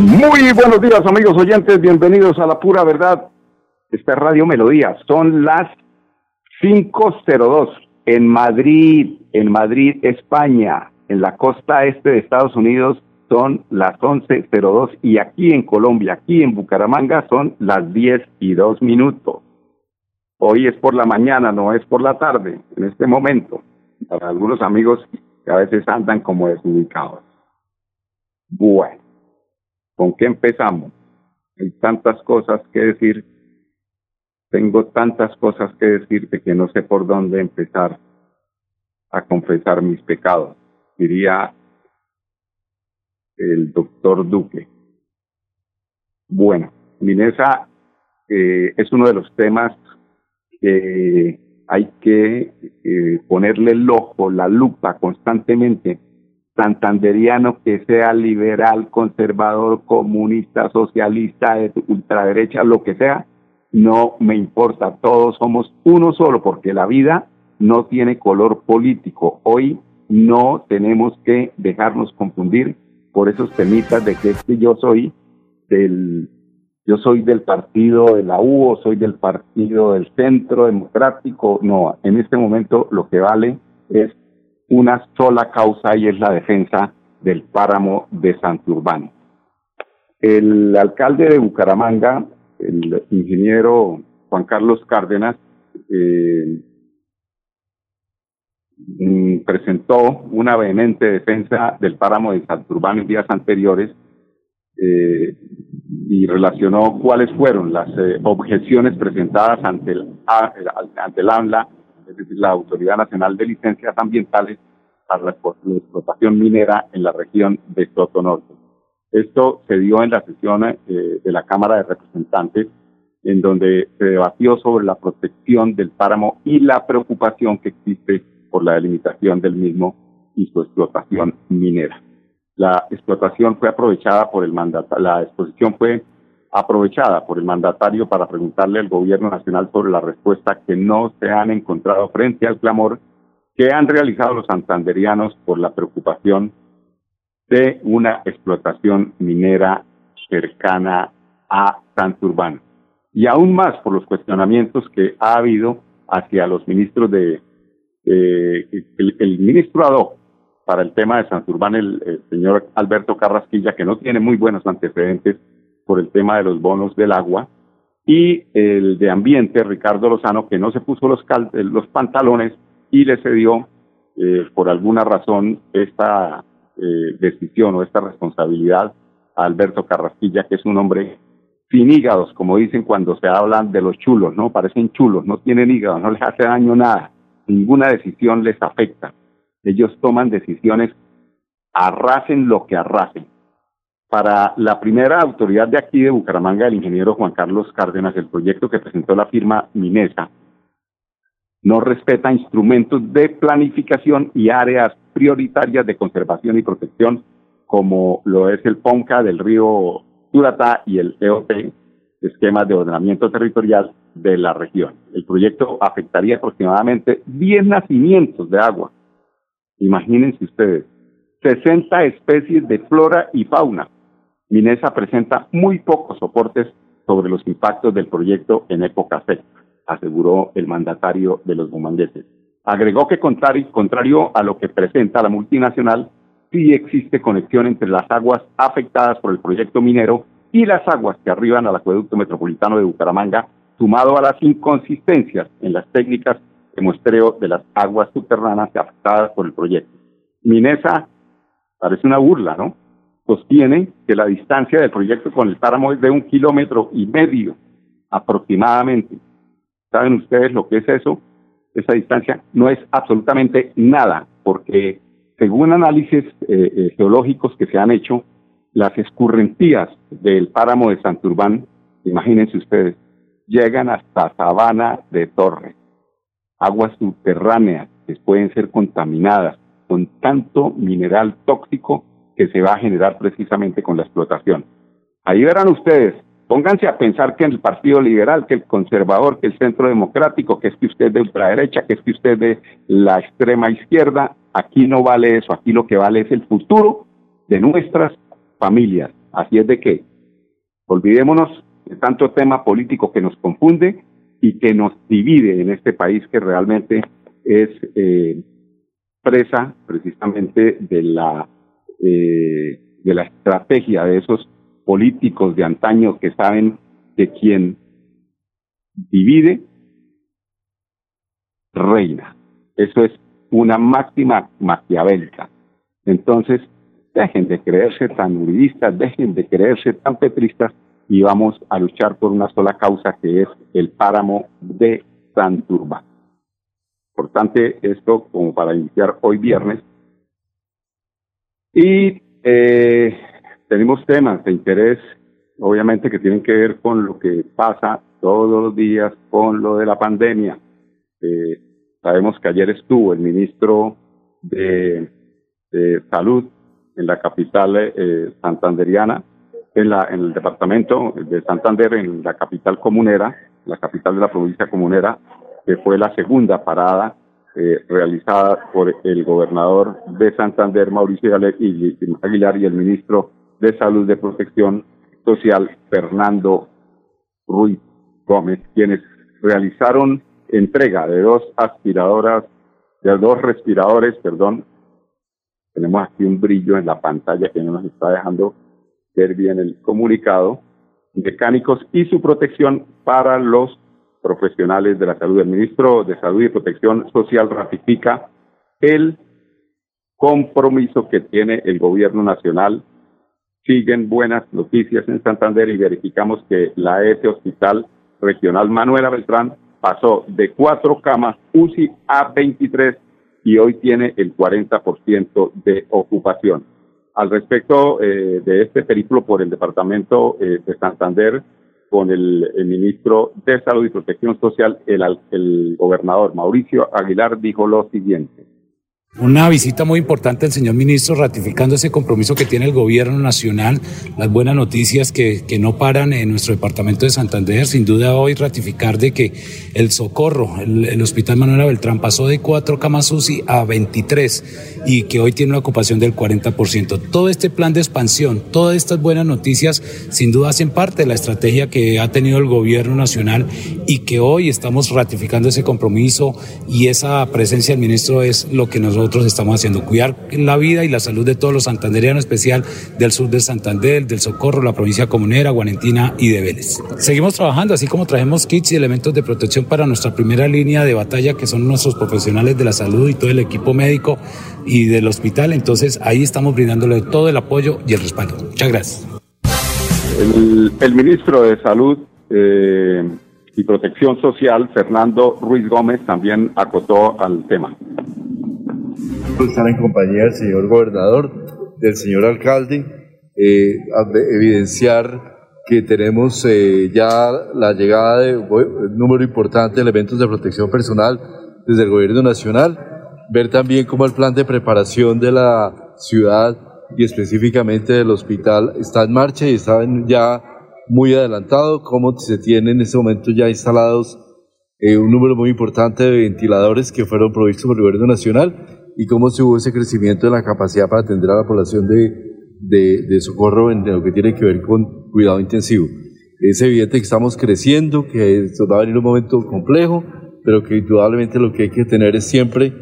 Muy buenos días amigos oyentes, bienvenidos a la pura verdad. Esta es Radio Melodía, son las 5.02 en Madrid, en Madrid, España, en la costa este de Estados Unidos son las 11.02 y aquí en Colombia, aquí en Bucaramanga son las 10 y 2 minutos. Hoy es por la mañana, no es por la tarde, en este momento, para algunos amigos que a veces andan como desubicados. Bueno. ¿Con qué empezamos? Hay tantas cosas que decir, tengo tantas cosas que decirte que no sé por dónde empezar a confesar mis pecados, diría el doctor Duque. Bueno, Minesa eh, es uno de los temas que hay que eh, ponerle el ojo, la lupa constantemente santanderiano que sea liberal, conservador, comunista, socialista, de ultraderecha, lo que sea, no me importa, todos somos uno solo, porque la vida no tiene color político. Hoy no tenemos que dejarnos confundir por esos temitas de que es que yo soy del yo soy del partido de la U soy del partido del centro democrático. No, en este momento lo que vale es una sola causa y es la defensa del páramo de Santurbán. El alcalde de Bucaramanga, el ingeniero Juan Carlos Cárdenas, eh, mm, presentó una vehemente defensa del páramo de Santurbán en días anteriores eh, y relacionó cuáles fueron las eh, objeciones presentadas ante el, ante el AMLA es decir, la Autoridad Nacional de Licencias Ambientales para la explotación minera en la región de Soto Norte. Esto se dio en la sesión eh, de la Cámara de Representantes, en donde se debatió sobre la protección del páramo y la preocupación que existe por la delimitación del mismo y su explotación minera. La explotación fue aprovechada por el mandato, la exposición fue aprovechada por el mandatario para preguntarle al gobierno nacional sobre la respuesta que no se han encontrado frente al clamor que han realizado los santanderianos por la preocupación de una explotación minera cercana a Santurbán. Y aún más por los cuestionamientos que ha habido hacia los ministros de, el, ministro ad para el tema de Santurbán, el señor Alberto Carrasquilla, que no tiene muy buenos antecedentes por el tema de los bonos del agua, y el de ambiente, Ricardo Lozano, que no se puso los, los pantalones y le cedió eh, por alguna razón esta eh, decisión o esta responsabilidad a Alberto Carrasquilla, que es un hombre sin hígados, como dicen cuando se hablan de los chulos, ¿no? Parecen chulos, no tienen hígado, no les hace daño nada, ninguna decisión les afecta. Ellos toman decisiones, arrasen lo que arrasen. Para la primera autoridad de aquí de Bucaramanga, el ingeniero Juan Carlos Cárdenas, el proyecto que presentó la firma Minesa, no respeta instrumentos de planificación y áreas prioritarias de conservación y protección, como lo es el PONCA del río Turatá y el EOT, esquemas de ordenamiento territorial de la región. El proyecto afectaría aproximadamente 10 nacimientos de agua. Imagínense ustedes, 60 especies de flora y fauna, Minesa presenta muy pocos soportes sobre los impactos del proyecto en época seca, aseguró el mandatario de los bumangueses. Agregó que contrario, a lo que presenta la multinacional, sí existe conexión entre las aguas afectadas por el proyecto minero y las aguas que arriban al acueducto metropolitano de Bucaramanga, sumado a las inconsistencias en las técnicas de muestreo de las aguas subterráneas afectadas por el proyecto. Minesa parece una burla, ¿no? Sostiene que la distancia del proyecto con el páramo es de un kilómetro y medio aproximadamente. ¿Saben ustedes lo que es eso? Esa distancia no es absolutamente nada, porque según análisis eh, eh, geológicos que se han hecho, las escurrentías del páramo de Santurbán imagínense ustedes, llegan hasta Sabana de Torre, aguas subterráneas que pueden ser contaminadas con tanto mineral tóxico que se va a generar precisamente con la explotación. Ahí verán ustedes, pónganse a pensar que el Partido Liberal, que el conservador, que el Centro Democrático, que es que usted de ultraderecha, que es que usted de la extrema izquierda, aquí no vale eso, aquí lo que vale es el futuro de nuestras familias. Así es de que olvidémonos de tanto tema político que nos confunde y que nos divide en este país que realmente es eh, presa precisamente de la eh, de la estrategia de esos políticos de antaño que saben que quien divide reina. Eso es una máxima maquiavélica. Entonces, dejen de creerse tan uribistas, dejen de creerse tan petristas y vamos a luchar por una sola causa que es el páramo de Santurba. Importante esto como para iniciar hoy viernes. Y eh, tenemos temas de interés, obviamente, que tienen que ver con lo que pasa todos los días con lo de la pandemia. Eh, sabemos que ayer estuvo el ministro de, Salud en la capital eh, santanderiana, en, la, en el departamento de Santander, en la capital comunera, la capital de la provincia comunera, que fue la segunda parada eh, realizada por el gobernador de Santander, Mauricio Aguilar, y el ministro de Salud de Protección Social, Fernando Ruiz Gómez, quienes realizaron entrega de dos aspiradoras, de dos respiradores, perdón. Tenemos aquí un brillo en la pantalla que no nos está dejando ver bien el comunicado. Mecánicos y su protección para los profesionales de la salud. El ministro de Salud y Protección Social ratifica el compromiso que tiene el gobierno nacional siguen buenas noticias en Santander y verificamos que la ES Hospital Regional Manuela Beltrán pasó de cuatro camas UCI a 23 y hoy tiene el 40% de ocupación. Al respecto eh, de este periplo por el departamento eh, de Santander, con el, ministro de Salud y Protección Social, el gobernador Mauricio Aguilar dijo lo siguiente. Una visita muy importante del señor ministro ratificando ese compromiso que tiene el gobierno nacional, las buenas noticias que, que, no paran en nuestro departamento de Santander. Sin duda hoy ratificar de que el socorro, el, Hospital Manuela Beltrán pasó de cuatro camas UCI a 23 y que hoy tiene una ocupación del 40%. Todo este plan de expansión, todas estas buenas noticias sin duda hacen parte de la estrategia que ha tenido el gobierno nacional y que hoy estamos ratificando ese compromiso y esa presencia del ministro es lo que nosotros nosotros estamos haciendo, cuidar la vida y la salud de todos los santanderianos, especial del sur de Santander, del Socorro, la provincia comunera, Guarentina y de Vélez. Seguimos trabajando, así como traemos kits y elementos de protección para nuestra primera línea de batalla, que son nuestros profesionales de la salud y todo el equipo médico y del hospital. Entonces ahí estamos brindándole todo el apoyo y el respaldo. Muchas gracias. El, ministro de Salud eh, y Protección Social, Fernando Ruiz Gómez, también acotó al tema estar en compañía del señor gobernador, del señor alcalde, eh, evidenciar que tenemos eh, ya la llegada de un número importante de elementos de protección personal desde el gobierno nacional, ver también cómo el plan de preparación de la ciudad y específicamente del hospital está en marcha y está ya muy adelantado, cómo se tienen en este momento ya instalados eh, un número muy importante de ventiladores que fueron provistos por el gobierno nacional y cómo se hubo ese crecimiento en la capacidad para atender a la población de, de, socorro en lo que tiene que ver con cuidado intensivo. Es evidente que estamos creciendo, que esto va a venir un momento complejo, pero que indudablemente lo que hay que tener es siempre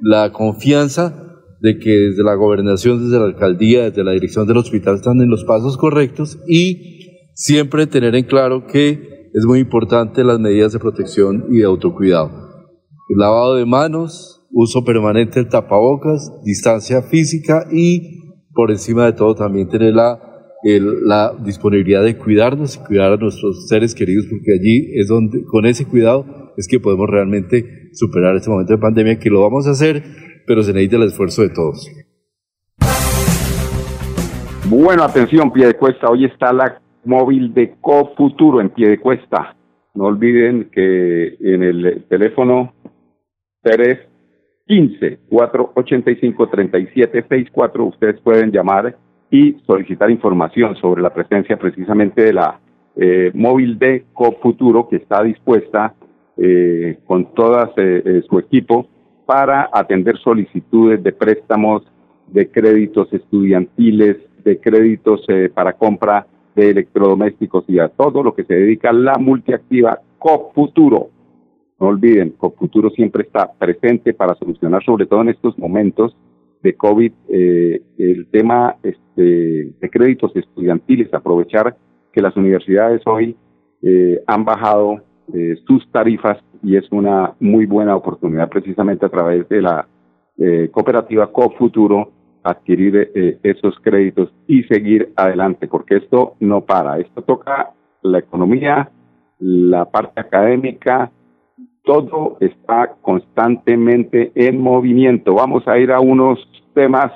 la confianza de que desde la gobernación, desde la alcaldía, desde la dirección del hospital están en los pasos correctos y siempre tener en claro que es muy importante las medidas de protección y de autocuidado. El lavado de manos, uso permanente del tapabocas, distancia física y por encima de todo también tener la, la disponibilidad de cuidarnos y cuidar a nuestros seres queridos porque allí es donde con ese cuidado es que podemos realmente superar este momento de pandemia que lo vamos a hacer, pero se necesita el esfuerzo de todos. Bueno, atención, pie de cuesta. Hoy está la móvil de Cofuturo en pie de cuesta. No olviden que en el teléfono 315-485-3764 ustedes pueden llamar y solicitar información sobre la presencia precisamente de la eh, móvil de Cofuturo que está dispuesta eh, con todo eh, eh, su equipo para atender solicitudes de préstamos, de créditos estudiantiles, de créditos eh, para compra de electrodomésticos y a todo lo que se dedica a la multiactiva COFuturo. No olviden, COFuturo siempre está presente para solucionar, sobre todo en estos momentos de COVID, eh, el tema este, de créditos estudiantiles, aprovechar que las universidades hoy eh, han bajado eh, sus tarifas y es una muy buena oportunidad precisamente a través de la eh, cooperativa CoFuturo adquirir esos créditos y seguir adelante, porque esto no para, esto toca la economía, la parte académica, todo está constantemente en movimiento. Vamos a ir a unos temas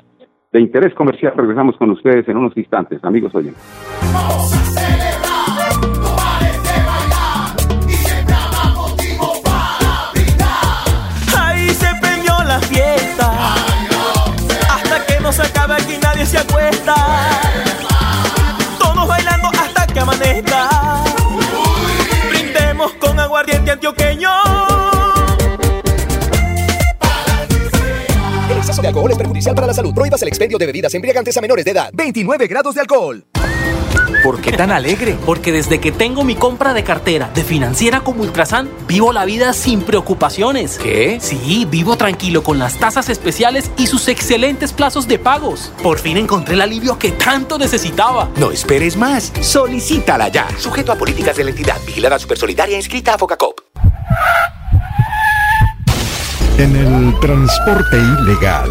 de interés comercial. Regresamos con ustedes en unos instantes, amigos oyentes. Perjudicial para la salud. Prohíbas el expendio de bebidas embriagantes a menores de edad. 29 grados de alcohol. ¿Por qué tan alegre? Porque desde que tengo mi compra de cartera de financiera como Ultrasan, vivo la vida sin preocupaciones. ¿Qué? Sí, vivo tranquilo con las tasas especiales y sus excelentes plazos de pagos. Por fin encontré el alivio que tanto necesitaba. No esperes más. Solicítala ya. Sujeto a políticas de la entidad. Vigilada Supersolidaria inscrita a Focacop. En el transporte ilegal,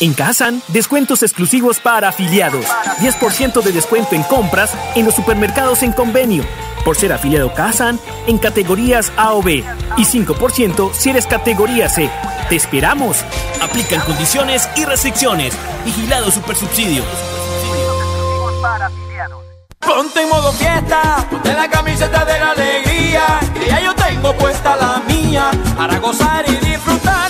En Kazan, descuentos exclusivos para afiliados. 10% de descuento en compras en los supermercados en convenio. Por ser afiliado Kazan en categorías A o B. Y 5% si eres categoría C. ¡Te esperamos! Aplican condiciones y restricciones. Vigilado Supersubsidio. Ponte en modo fiesta, ponte la camiseta de la alegría, que ya yo tengo puesta la mía, para gozar y disfrutar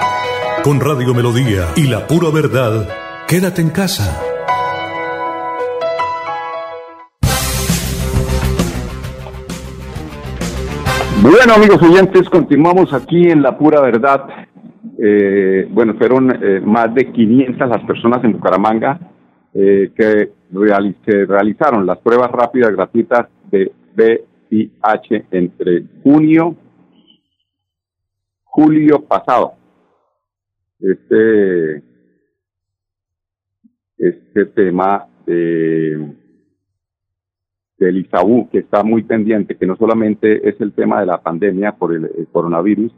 Con Radio Melodía y la pura verdad, quédate en casa. Bueno, amigos oyentes, continuamos aquí en La Pura Verdad. Eh, bueno, fueron eh, más de 500 las personas en Bucaramanga eh, que, reali- que realizaron las pruebas rápidas gratuitas de VIH entre junio, julio pasado. Este, este tema de del ISAU, que está muy pendiente, que no solamente es el tema de la pandemia por el, coronavirus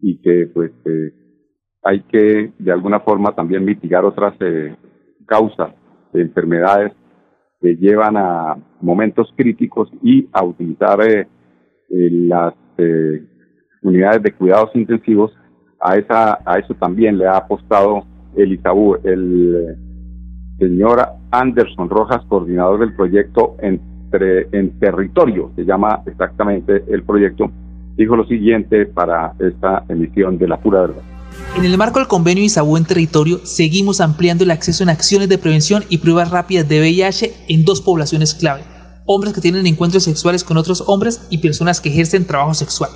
y que pues eh, hay que de alguna forma también mitigar otras eh, causas de enfermedades que llevan a momentos críticos y a utilizar eh, las unidades de cuidados intensivos. A, esa, eso también le ha apostado el ISAU. El señor Anderson Rojas, coordinador del proyecto entre, en territorio, se llama exactamente el proyecto, dijo lo siguiente para esta emisión de la pura verdad. En el marco del convenio ISABU en territorio, seguimos ampliando el acceso en acciones de prevención y pruebas rápidas de VIH en dos poblaciones clave, hombres que tienen encuentros sexuales con otros hombres y personas que ejercen trabajo sexual.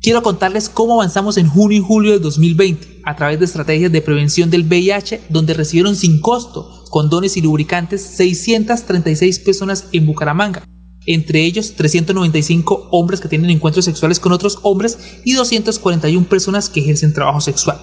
Quiero contarles cómo avanzamos en junio y julio de 2020 a través de estrategias de prevención del VIH, donde recibieron sin costo condones y lubricantes 636 personas en Bucaramanga, entre ellos 395 hombres que tienen encuentros sexuales con otros hombres y 241 personas que ejercen trabajo sexual.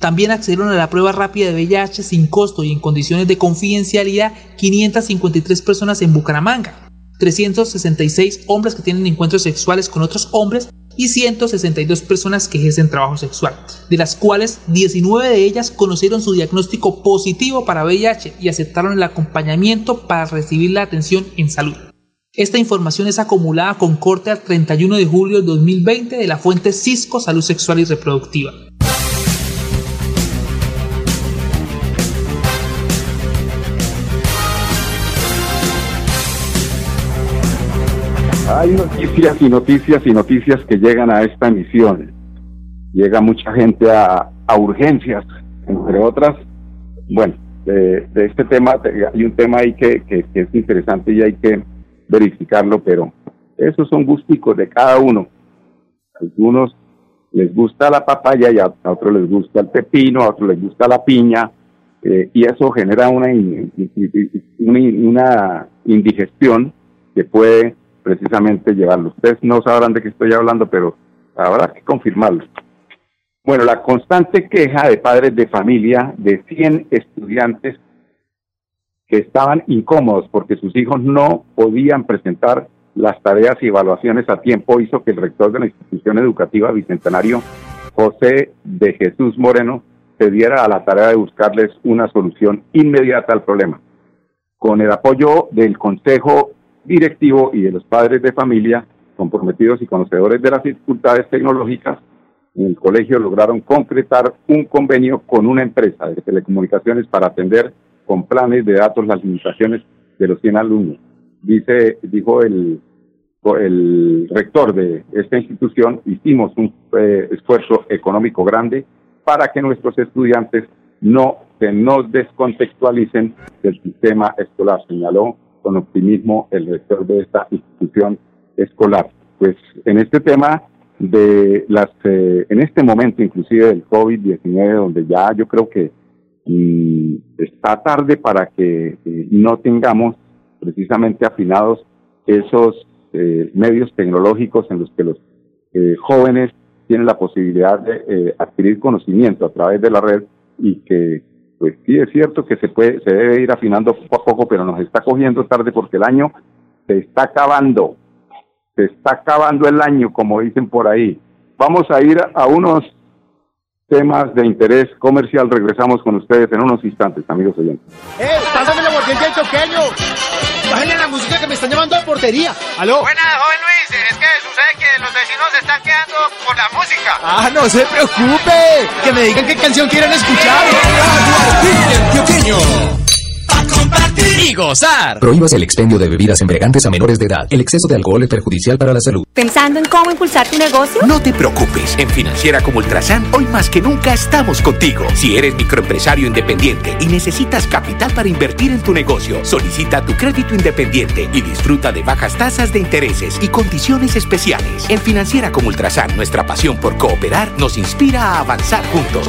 También accedieron a la prueba rápida de VIH sin costo y en condiciones de confidencialidad 553 personas en Bucaramanga, 366 hombres que tienen encuentros sexuales con otros hombres y 162 personas que ejercen trabajo sexual, de las cuales 19 de ellas conocieron su diagnóstico positivo para VIH y aceptaron el acompañamiento para recibir la atención en salud. Esta información es acumulada con corte al 31 de julio de 2020 de la fuente Cisco Salud Sexual y Reproductiva. Hay noticias y noticias y noticias que llegan a esta emisión. Llega mucha gente a, urgencias, entre otras. Bueno, de, este tema hay un tema ahí que es interesante y hay que verificarlo, pero esos son gusticos de cada uno. A algunos les gusta la papaya y a, otros les gusta el pepino, a otros les gusta la piña, eh, y eso genera una, una, indigestión que puede precisamente llevarlo. Ustedes no sabrán de qué estoy hablando, pero habrá que confirmarlo. Bueno, la constante queja de padres de familia de 100 estudiantes que estaban incómodos porque sus hijos no podían presentar las tareas y evaluaciones a tiempo hizo que el rector de la institución educativa Bicentenario, José de Jesús Moreno, se diera a la tarea de buscarles una solución inmediata al problema. Con el apoyo del Consejo Directivo y de los padres de familia comprometidos y conocedores de las dificultades tecnológicas, en el colegio lograron concretar un convenio con una empresa de telecomunicaciones para atender con planes de datos las limitaciones de los 100 alumnos. Dice, dijo el, el rector de esta institución, hicimos un eh, esfuerzo económico grande para que nuestros estudiantes no se nos descontextualicen del sistema escolar, señaló con optimismo el rector de esta institución escolar. Pues en este tema de las, eh, en este momento inclusive del COVID-19, donde ya yo creo que y está tarde para que eh, no tengamos precisamente afinados esos eh, medios tecnológicos en los que los eh, jóvenes tienen la posibilidad de adquirir conocimiento a través de la red y que pues sí es cierto que se puede se debe ir afinando poco a poco pero nos está cogiendo tarde porque el año se está acabando se está acabando el año como dicen por ahí vamos a ir a unos temas de interés comercial. Regresamos con ustedes en unos instantes, amigos oyentes. ¡Eh! ¡Pásame la! ¡Bájenle la música que me están llamando a portería! ¡Aló! Buenas, joven Luis. Es que sucede que los vecinos se están quedando por la música. ¡Ah, no se preocupe! Que me digan qué canción quieren escuchar. Compartir y gozar. Prohíbas el expendio de bebidas embriagantes a menores de edad. El exceso de alcohol es perjudicial para la salud. ¿Pensando en cómo impulsar tu negocio? No te preocupes. En Financiera como Ultrasan, hoy más que nunca estamos contigo. Si eres microempresario independiente y necesitas capital para invertir en tu negocio, solicita tu crédito independiente y disfruta de bajas tasas de intereses y condiciones especiales. En Financiera como Ultrasan, nuestra pasión por cooperar nos inspira a avanzar juntos.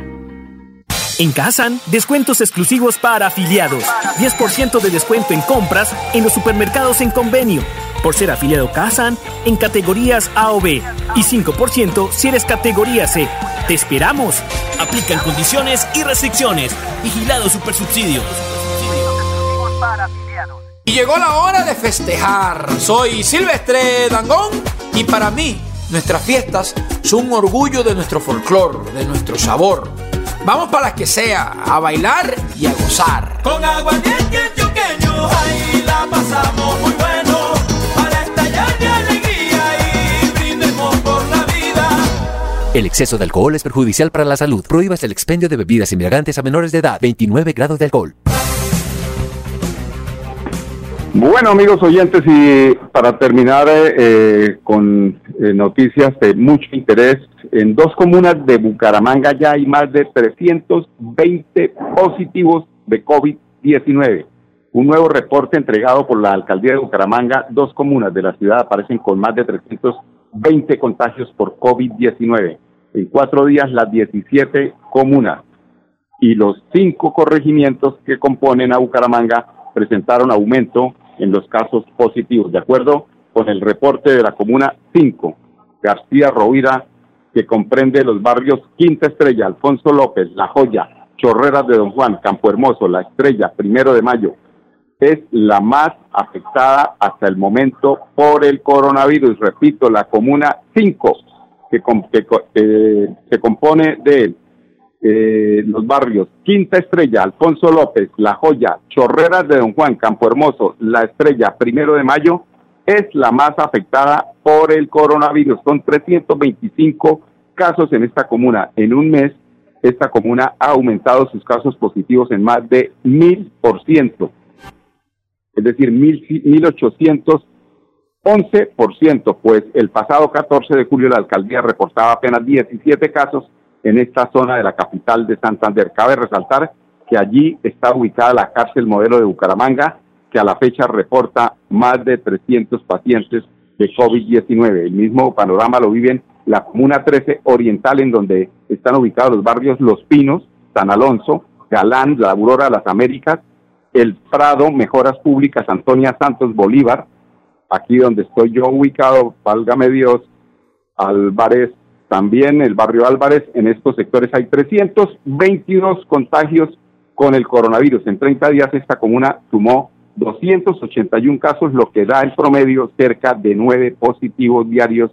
En Kazan, descuentos exclusivos para afiliados. 10% de descuento en compras en los supermercados en convenio. Por ser afiliado Kazan en categorías A o B. Y 5% si eres categoría C. ¡Te esperamos! Aplican condiciones y restricciones. Vigilado Supersubsidio. Y llegó la hora de festejar. Soy Silvestre Dangón y para mí nuestras fiestas son un orgullo de nuestro folclor, de nuestro sabor. Vamos para las que sea, a bailar y a gozar. Con agua antioqueño, ahí la pasamos muy bueno. Para estallar de alegría y brindemos por la vida. El exceso de alcohol es perjudicial para la salud. Prohíbas el expendio de bebidas embriagantes a menores de edad. 29 grados de alcohol. Bueno, amigos oyentes, y para terminar eh, eh, con eh, noticias de mucho interés, en dos comunas de Bucaramanga ya hay más de 320 positivos de COVID-19. Un nuevo reporte entregado por la alcaldía de Bucaramanga, dos comunas de la ciudad aparecen con más de 320 contagios por COVID-19. En cuatro días, las 17 comunas y los cinco corregimientos que componen a Bucaramanga presentaron aumento en los casos positivos. De acuerdo con el reporte de la Comuna 5, García Rovira, que comprende los barrios Quinta Estrella, Alfonso López, La Joya, Chorreras de Don Juan, Campo Hermoso, La Estrella, Primero de Mayo, es la más afectada hasta el momento por el coronavirus. Repito, la Comuna 5, que, que, que se compone de eh, los barrios Quinta Estrella, Alfonso López, La Joya, Chorreras de Don Juan, Campo Hermoso, La Estrella, Primero de Mayo, es la más afectada por el coronavirus. Son 325 casos en esta comuna. En un mes, esta comuna ha aumentado sus casos positivos en más de mil por ciento. Es decir, mil, 1811 por ciento, pues el pasado 14 de julio la alcaldía reportaba apenas 17 casos en esta zona de la capital de Santander. Cabe resaltar que allí está ubicada la cárcel modelo de Bucaramanga, que a la fecha reporta más de 300 pacientes de COVID-19. El mismo panorama lo viven la Comuna 13 Oriental, en donde están ubicados los barrios Los Pinos, San Alonso, Galán, La Aurora, Las Américas, El Prado, Mejoras Públicas, Antonia Santos, Bolívar, aquí donde estoy yo ubicado, válgame Dios, Álvarez, también el barrio Álvarez, en estos sectores hay 322 contagios con el coronavirus. En 30 días esta comuna sumó 281 casos, lo que da en promedio cerca de 9 positivos diarios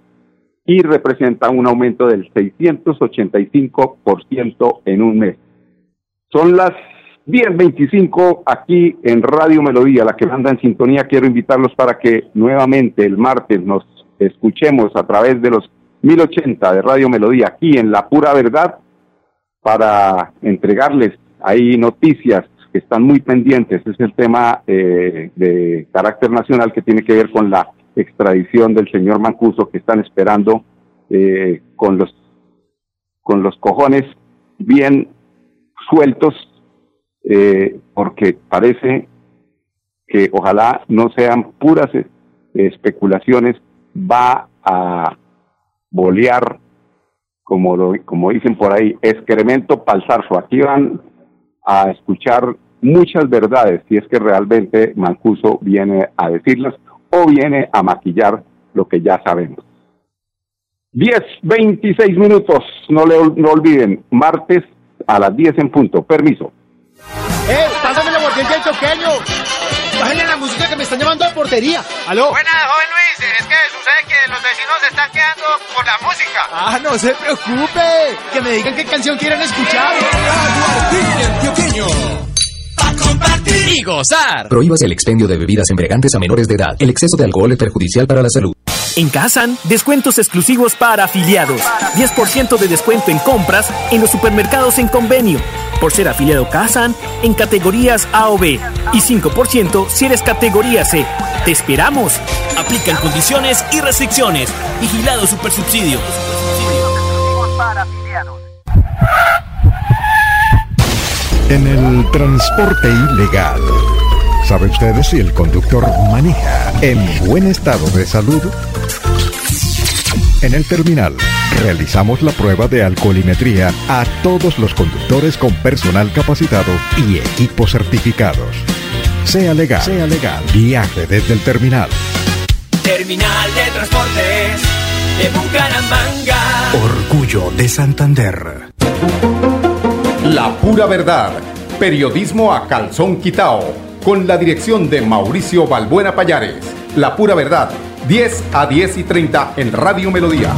y representa un aumento del 685% en un mes. Son las 10.25 aquí en Radio Melodía, la que manda en sintonía. Quiero invitarlos para que nuevamente el martes nos escuchemos a través de los 1080 de Radio Melodía aquí en La Pura Verdad para entregarles ahí noticias que están muy pendientes. Es el tema eh, de carácter nacional que tiene que ver con la extradición del señor Mancuso que están esperando eh, con los con los cojones bien sueltos eh, porque parece que ojalá no sean puras especulaciones va a bolear, como, lo, como dicen por ahí, excremento palzarzo. Aquí van a escuchar muchas verdades si es que realmente Mancuso viene a decirlas o viene a maquillar lo que ya sabemos. 10, 26 minutos, no, le, no olviden, martes a las 10 en punto. Permiso. ¡Eh! ¡Pásame la choqueño! Bájenle la música que me están llamando a portería. ¿Aló? Buenas, joven Luis. Es que sucede que los vecinos se están quedando por la música. Ah, no se preocupe. Que me digan qué canción quieren escuchar. A compartir y gozar. Prohíbas el expendio de bebidas embriagantes a menores de edad. El exceso de alcohol es perjudicial para la salud. En Kazan, descuentos exclusivos para afiliados. 10% de descuento en compras en los supermercados en convenio. Por ser afiliado Kazan en categorías A o B. Y 5% si eres categoría C. ¡Te esperamos! Aplican condiciones y restricciones. Vigilado Supersubsidio. En el transporte ilegal. ¿Sabe usted si el conductor maneja en buen estado de salud? En el terminal realizamos la prueba de alcoholimetría a todos los conductores con personal capacitado y equipos certificados. Sea legal, sea legal. Viaje desde el terminal. Terminal de Transportes de Bucaramanga. Orgullo de Santander. La pura verdad. Periodismo a calzón quitao. Con la dirección de Mauricio Balbuena Payares. La pura verdad. 10 a 10 y 30 en Radio Melodía.